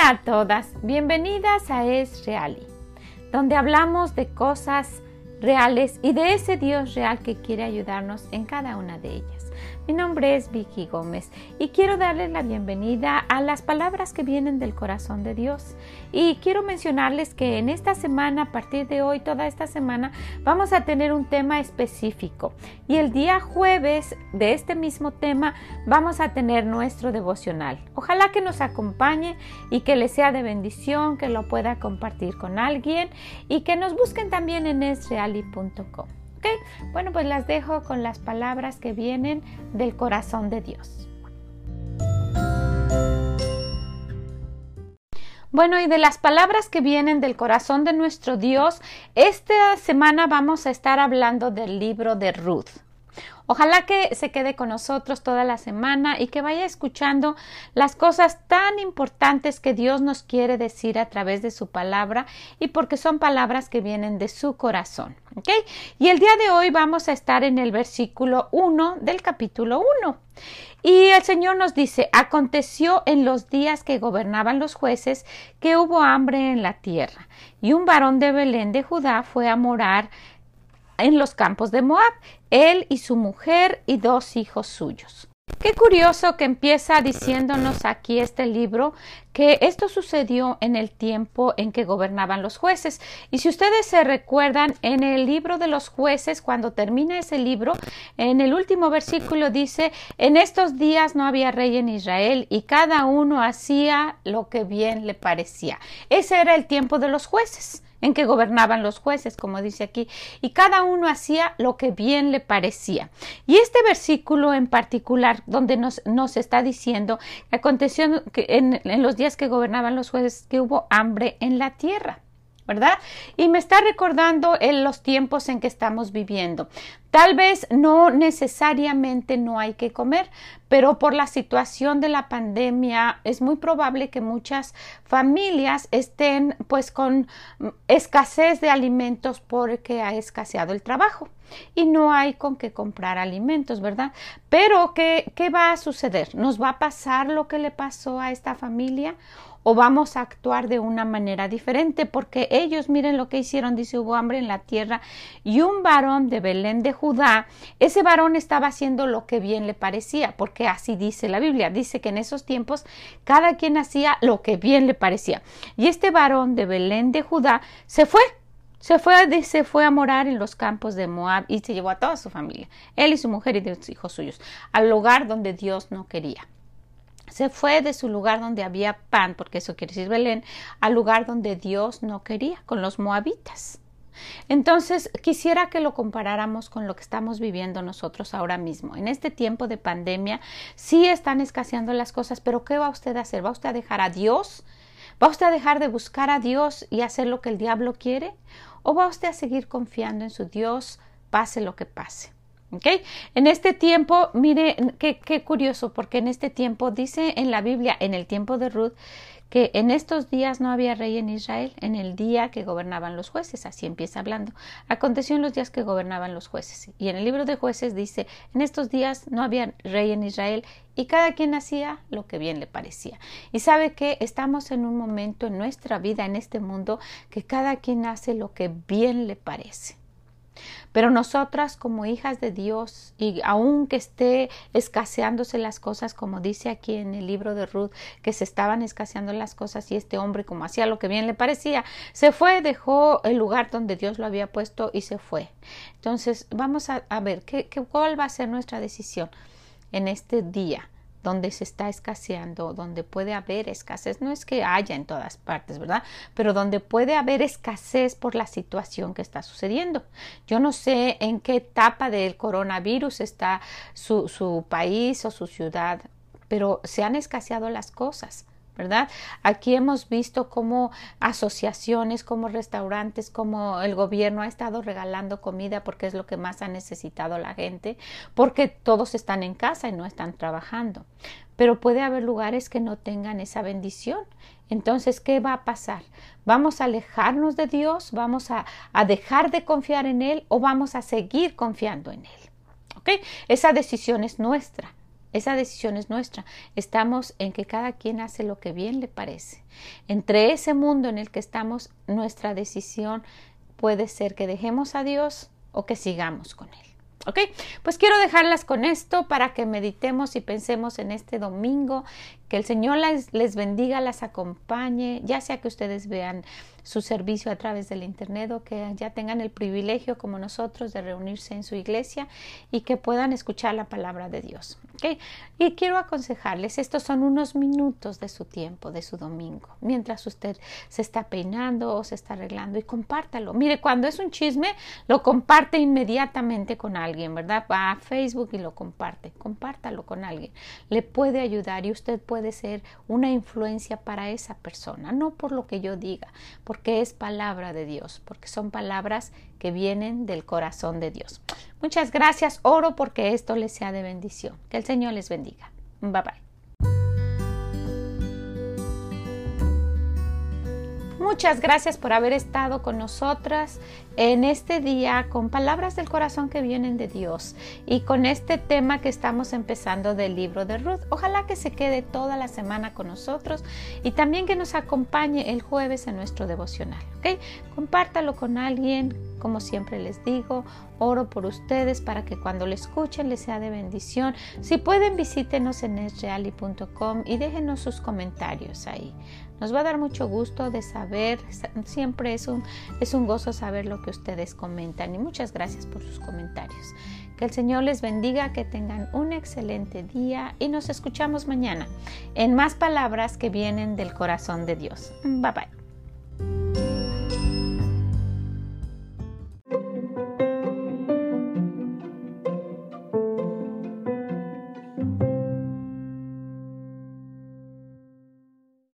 Hola a todas, bienvenidas a Es Reali, donde hablamos de cosas reales y de ese Dios real que quiere ayudarnos en cada una de ellas. Mi nombre es Vicky Gómez y quiero darles la bienvenida a las palabras que vienen del corazón de Dios. Y quiero mencionarles que en esta semana, a partir de hoy, toda esta semana, vamos a tener un tema específico. Y el día jueves de este mismo tema vamos a tener nuestro devocional. Ojalá que nos acompañe y que les sea de bendición, que lo pueda compartir con alguien y que nos busquen también en esreali.com. Bueno, pues las dejo con las palabras que vienen del corazón de Dios. Bueno, y de las palabras que vienen del corazón de nuestro Dios, esta semana vamos a estar hablando del libro de Ruth. Ojalá que se quede con nosotros toda la semana y que vaya escuchando las cosas tan importantes que Dios nos quiere decir a través de su palabra y porque son palabras que vienen de su corazón. Y el día de hoy vamos a estar en el versículo 1 del capítulo 1. Y el Señor nos dice, aconteció en los días que gobernaban los jueces que hubo hambre en la tierra, y un varón de Belén de Judá fue a morar en los campos de Moab, él y su mujer y dos hijos suyos. Qué curioso que empieza diciéndonos aquí este libro que esto sucedió en el tiempo en que gobernaban los jueces. Y si ustedes se recuerdan, en el libro de los jueces, cuando termina ese libro, en el último versículo dice, en estos días no había rey en Israel y cada uno hacía lo que bien le parecía. Ese era el tiempo de los jueces en que gobernaban los jueces, como dice aquí, y cada uno hacía lo que bien le parecía. Y este versículo en particular, donde nos, nos está diciendo que aconteció en, en los días que gobernaban los jueces que hubo hambre en la tierra. ¿verdad? Y me está recordando en los tiempos en que estamos viviendo. Tal vez no necesariamente no hay que comer, pero por la situación de la pandemia es muy probable que muchas familias estén pues con escasez de alimentos porque ha escaseado el trabajo y no hay con qué comprar alimentos, ¿verdad? Pero ¿qué, qué va a suceder? ¿Nos va a pasar lo que le pasó a esta familia? o vamos a actuar de una manera diferente, porque ellos, miren lo que hicieron, dice, hubo hambre en la tierra y un varón de Belén de Judá, ese varón estaba haciendo lo que bien le parecía, porque así dice la Biblia, dice que en esos tiempos cada quien hacía lo que bien le parecía. Y este varón de Belén de Judá se fue se fue, se fue a morar en los campos de Moab y se llevó a toda su familia, él y su mujer y dos hijos suyos, al lugar donde Dios no quería se fue de su lugar donde había pan, porque eso quiere decir Belén, al lugar donde Dios no quería, con los moabitas. Entonces, quisiera que lo comparáramos con lo que estamos viviendo nosotros ahora mismo. En este tiempo de pandemia, sí están escaseando las cosas, pero ¿qué va usted a hacer? ¿Va usted a dejar a Dios? ¿Va usted a dejar de buscar a Dios y hacer lo que el diablo quiere? ¿O va usted a seguir confiando en su Dios, pase lo que pase? ¿Okay? En este tiempo, mire qué, qué curioso, porque en este tiempo dice en la Biblia, en el tiempo de Ruth, que en estos días no había rey en Israel, en el día que gobernaban los jueces, así empieza hablando. Aconteció en los días que gobernaban los jueces. Y en el libro de jueces dice, en estos días no había rey en Israel y cada quien hacía lo que bien le parecía. Y sabe que estamos en un momento en nuestra vida, en este mundo, que cada quien hace lo que bien le parece. Pero nosotras como hijas de Dios, y aunque esté escaseándose las cosas, como dice aquí en el libro de Ruth, que se estaban escaseando las cosas y este hombre, como hacía lo que bien le parecía, se fue, dejó el lugar donde Dios lo había puesto y se fue. Entonces, vamos a, ver ¿qué, qué, cuál va a ser nuestra decisión en este día donde se está escaseando, donde puede haber escasez, no es que haya en todas partes, ¿verdad? Pero donde puede haber escasez por la situación que está sucediendo. Yo no sé en qué etapa del coronavirus está su, su país o su ciudad, pero se han escaseado las cosas. ¿Verdad? Aquí hemos visto cómo asociaciones, como restaurantes, como el gobierno ha estado regalando comida porque es lo que más ha necesitado la gente, porque todos están en casa y no están trabajando. Pero puede haber lugares que no tengan esa bendición. Entonces, ¿qué va a pasar? ¿Vamos a alejarnos de Dios? ¿Vamos a, dejar de confiar en Él o vamos a seguir confiando en Él? ¿Ok? Esa decisión es nuestra Esa decisión es nuestra. Estamos en que cada quien hace lo que bien le parece. Entre ese mundo en el que estamos, nuestra decisión puede ser que dejemos a Dios o que sigamos con Él. ¿Ok? Pues quiero dejarlas con esto para que meditemos y pensemos en este domingo, que el Señor les, les, bendiga, las acompañe, ya sea que ustedes vean su servicio a través del Internet o que ya tengan el privilegio como nosotros de reunirse en su iglesia y que puedan escuchar la palabra de Dios. Y quiero aconsejarles, estos son unos minutos de su tiempo, de su domingo, mientras usted se está peinando o se está arreglando y compártalo. Mire, cuando es un chisme, lo comparte inmediatamente con alguien, ¿verdad? Va a Facebook y lo comparte, compártalo con alguien. Le puede ayudar y usted puede ser una influencia para esa persona, no por lo que yo diga, porque es palabra de Dios, porque son palabras que vienen del corazón de Dios. Muchas gracias, oro porque esto les sea de bendición. Que el Señor les bendiga. Bye bye. Muchas gracias por haber estado con nosotras en este día con palabras del corazón que vienen de Dios y con este tema que estamos empezando del libro de Ruth. Ojalá que se quede toda la semana con nosotros y también que nos acompañe el jueves en nuestro devocional. ¿ok? Compártalo con alguien, como siempre les digo, oro por ustedes para que cuando lo escuchen les sea de bendición. Si pueden, visítenos en esreali.com y déjenos sus comentarios ahí. Nos va a dar mucho gusto de saber, siempre es un, es un gozo saber lo que ustedes comentan y muchas gracias por sus comentarios. Que el Señor les bendiga, que tengan un excelente día y nos escuchamos mañana en más palabras que vienen del corazón de Dios. Bye bye.